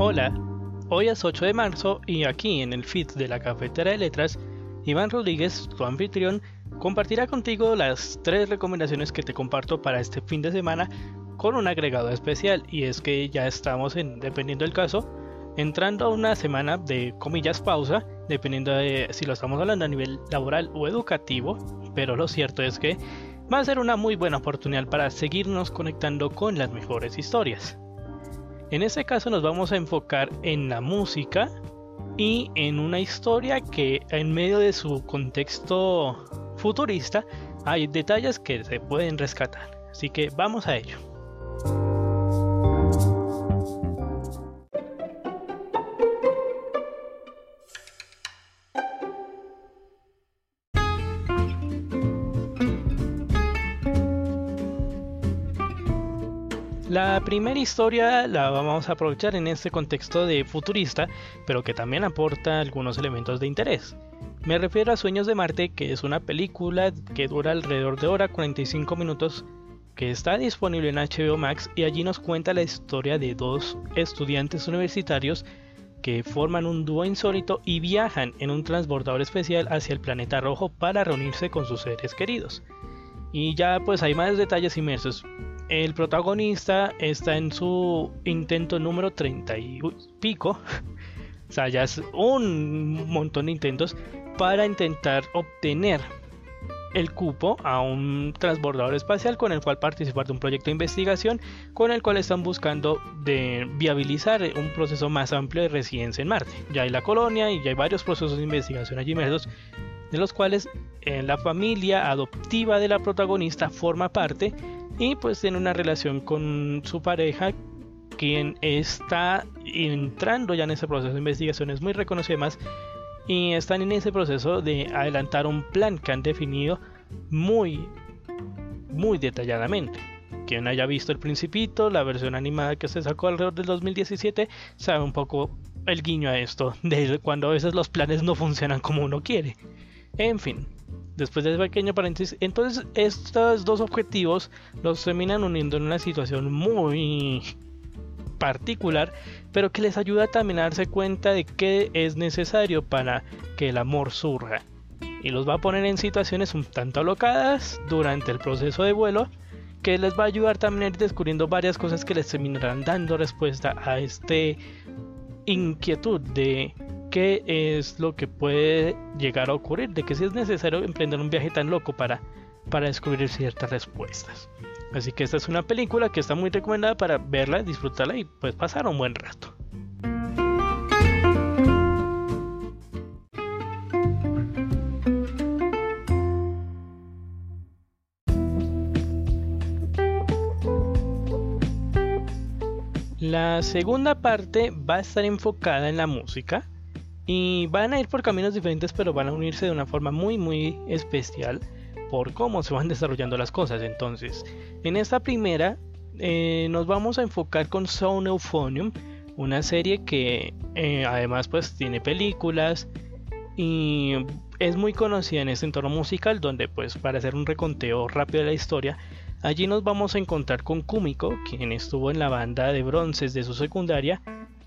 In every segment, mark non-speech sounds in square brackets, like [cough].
Hola, hoy es 8 de marzo y aquí en el feed de la Cafetera de Letras, Iván Rodríguez, tu anfitrión, compartirá contigo las tres recomendaciones que te comparto para este fin de semana con un agregado especial y es que ya estamos en, dependiendo del caso, entrando a una semana de comillas pausa, dependiendo de si lo estamos hablando a nivel laboral o educativo, pero lo cierto es que va a ser una muy buena oportunidad para seguirnos conectando con las mejores historias. En este caso nos vamos a enfocar en la música y en una historia que en medio de su contexto futurista hay detalles que se pueden rescatar. Así que vamos a ello. La primera historia la vamos a aprovechar en este contexto de futurista, pero que también aporta algunos elementos de interés. Me refiero a Sueños de Marte, que es una película que dura alrededor de hora 45 minutos, que está disponible en HBO Max y allí nos cuenta la historia de dos estudiantes universitarios que forman un dúo insólito y viajan en un transbordador especial hacia el planeta rojo para reunirse con sus seres queridos. Y ya pues hay más detalles inmersos, el protagonista está en su intento número 30 y pico. O sea, ya es un montón de intentos para intentar obtener el cupo a un transbordador espacial con el cual participar de un proyecto de investigación con el cual están buscando viabilizar un proceso más amplio de residencia en Marte. Ya hay la colonia y ya hay varios procesos de investigación allí inmersos de los cuales eh, la familia adoptiva de la protagonista forma parte y pues tiene una relación con su pareja quien está entrando ya en ese proceso de investigación es muy reconocido más y están en ese proceso de adelantar un plan que han definido muy muy detalladamente. Quien haya visto el principito la versión animada que se sacó alrededor del 2017 sabe un poco el guiño a esto de cuando a veces los planes no funcionan como uno quiere. En fin Después de ese pequeño paréntesis, entonces estos dos objetivos los terminan uniendo en una situación muy particular, pero que les ayuda también a darse cuenta de qué es necesario para que el amor surja. Y los va a poner en situaciones un tanto alocadas durante el proceso de vuelo, que les va a ayudar también a ir descubriendo varias cosas que les terminarán dando respuesta a este inquietud de qué es lo que puede llegar a ocurrir, de que si es necesario emprender un viaje tan loco para, para descubrir ciertas respuestas. Así que esta es una película que está muy recomendada para verla, disfrutarla y pues pasar un buen rato. La segunda parte va a estar enfocada en la música y van a ir por caminos diferentes, pero van a unirse de una forma muy, muy especial por cómo se van [laughs] desarrollando las cosas. Entonces, en esta primera eh, nos vamos a enfocar con Sound Euphonium, una serie que eh, además pues tiene películas y es muy conocida en este entorno musical donde pues para hacer un reconteo rápido de la historia allí nos vamos a encontrar con Kumiko quien estuvo en la banda de bronces de su secundaria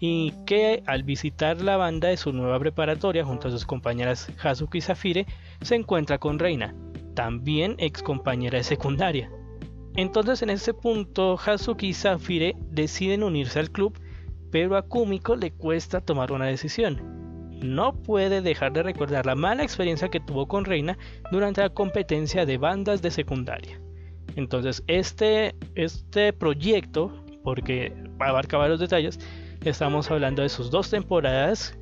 y que al visitar la banda de su nueva preparatoria junto a sus compañeras Hazuki y Safire se encuentra con Reina, también ex compañera de secundaria. Entonces en ese punto Hazuki y Safire deciden unirse al club, pero a Kumiko le cuesta tomar una decisión. No puede dejar de recordar la mala experiencia que tuvo con Reina durante la competencia de bandas de secundaria. Entonces este, este proyecto, porque abarca varios detalles, Estamos hablando de sus dos temporadas,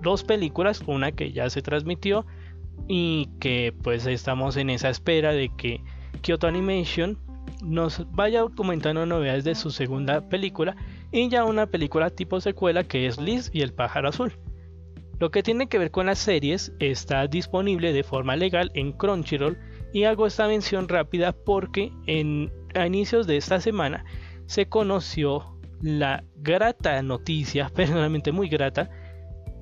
dos películas, una que ya se transmitió y que pues estamos en esa espera de que Kyoto Animation nos vaya comentando novedades de su segunda película y ya una película tipo secuela que es Liz y el pájaro azul. Lo que tiene que ver con las series está disponible de forma legal en Crunchyroll y hago esta mención rápida porque en, a inicios de esta semana se conoció la grata noticia, [laughs] personalmente muy grata,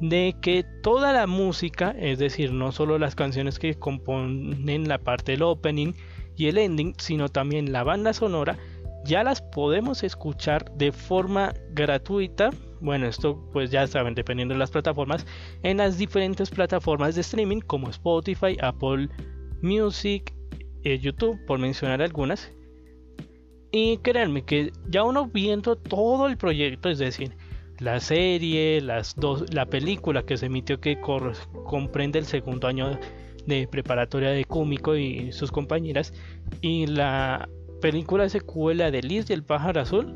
de que toda la música, es decir, no solo las canciones que componen la parte del opening y el ending, sino también la banda sonora, ya las podemos escuchar de forma gratuita bueno, esto pues ya saben, dependiendo de las plataformas, en las diferentes plataformas de streaming como Spotify, Apple Music, eh, YouTube, por mencionar algunas. Y créanme que ya uno viendo todo el proyecto, es decir, la serie, las dos, la película que se emitió que comprende el segundo año de preparatoria de Cúmico y sus compañeras, y la película secuela de Liz y el pájaro azul,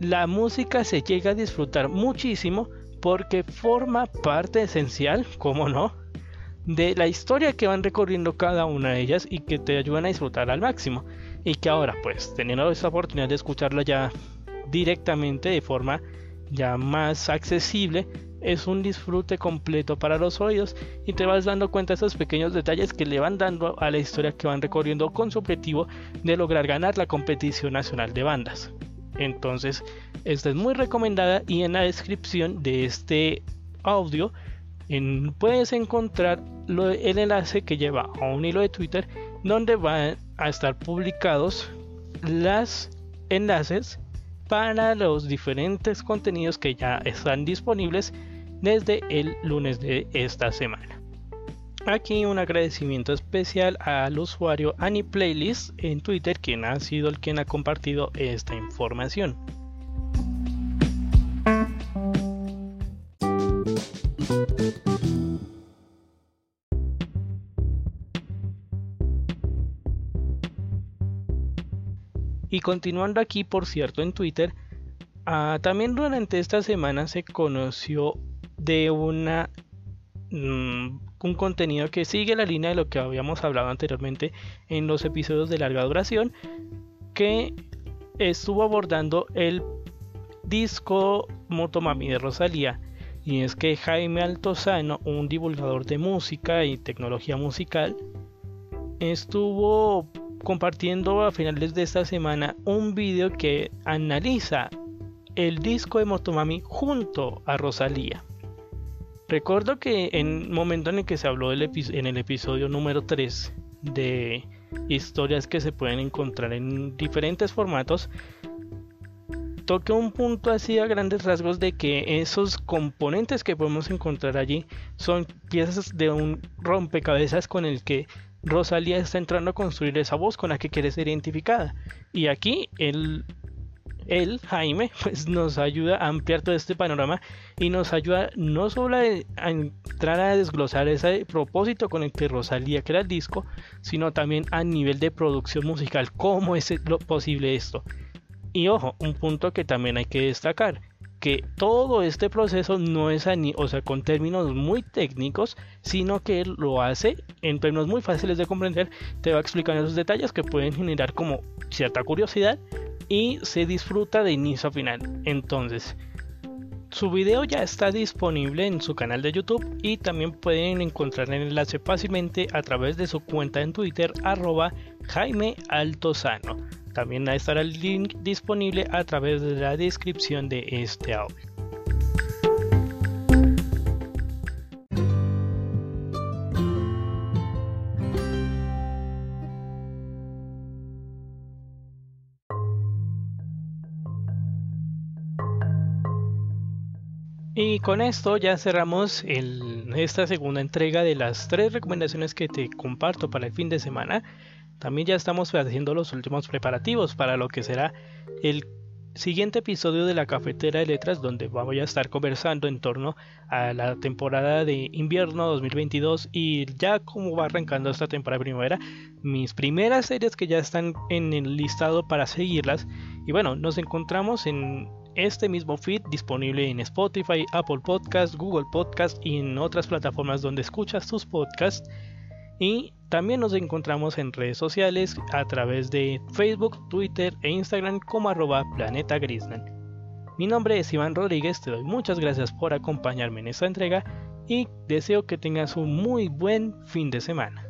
la música se llega a disfrutar muchísimo porque forma parte esencial, como no, de la historia que van recorriendo cada una de ellas y que te ayudan a disfrutar al máximo. Y que ahora, pues, teniendo esta oportunidad de escucharla ya directamente de forma ya más accesible, es un disfrute completo para los oídos y te vas dando cuenta de esos pequeños detalles que le van dando a la historia que van recorriendo con su objetivo de lograr ganar la competición nacional de bandas. Entonces, esta es muy recomendada y en la descripción de este audio puedes encontrar el enlace que lleva a un hilo de Twitter donde van a estar publicados los enlaces para los diferentes contenidos que ya están disponibles desde el lunes de esta semana. Aquí un agradecimiento especial al usuario AniPlaylist en Twitter, quien ha sido el quien ha compartido esta información. Y continuando aquí, por cierto, en Twitter, ah, también durante esta semana se conoció de una mm, un contenido que sigue la línea de lo que habíamos hablado anteriormente en los episodios de larga duración, que estuvo abordando el disco Motomami de Rosalía. Y es que Jaime Altozano, un divulgador de música y tecnología musical, estuvo compartiendo a finales de esta semana un video que analiza el disco de Motomami junto a Rosalía. Recuerdo que en el momento en el que se habló en el episodio número 3 de historias que se pueden encontrar en diferentes formatos, toque un punto así a grandes rasgos de que esos componentes que podemos encontrar allí son piezas de un rompecabezas con el que Rosalía está entrando a construir esa voz con la que quiere ser identificada. Y aquí él, él, Jaime, [laughs] pues nos ayuda a ampliar todo este panorama y nos ayuda no solo a, entrar a desglosar ese propósito con el que Rosalía crea el disco, sino también a nivel de producción musical, cómo es lo posible esto. Y ojo, un punto que también hay que destacar que todo este proceso no es o sea, con términos muy técnicos, sino que lo hace en términos muy fáciles de comprender, te va explicando esos detalles que pueden generar como cierta curiosidad y se disfruta de inicio a final. Entonces, su video ya está disponible en su canal de YouTube y también pueden encontrar el enlace fácilmente a través de su cuenta en Twitter arroba Jaime Altozano. También estará el link disponible a través de la descripción de este audio. Y con esto ya cerramos esta segunda entrega de las tres recomendaciones que te comparto para el fin de semana. También ya estamos haciendo los últimos preparativos para lo que será el siguiente episodio de la cafetera de letras donde voy a estar conversando en torno a la temporada de invierno 2022 y ya como va arrancando esta temporada primavera. Mis primeras series que ya están en el listado para seguirlas. Y bueno nos encontramos en este mismo feed disponible en Spotify, Apple Podcast, Google Podcast y en otras plataformas donde escuchas tus podcasts y también nos encontramos en redes sociales a través de Facebook, Twitter e Instagram como arroba. Mi nombre es Iván Rodríguez, te doy muchas gracias por acompañarme en esta entrega y deseo que tengas un muy buen fin de semana.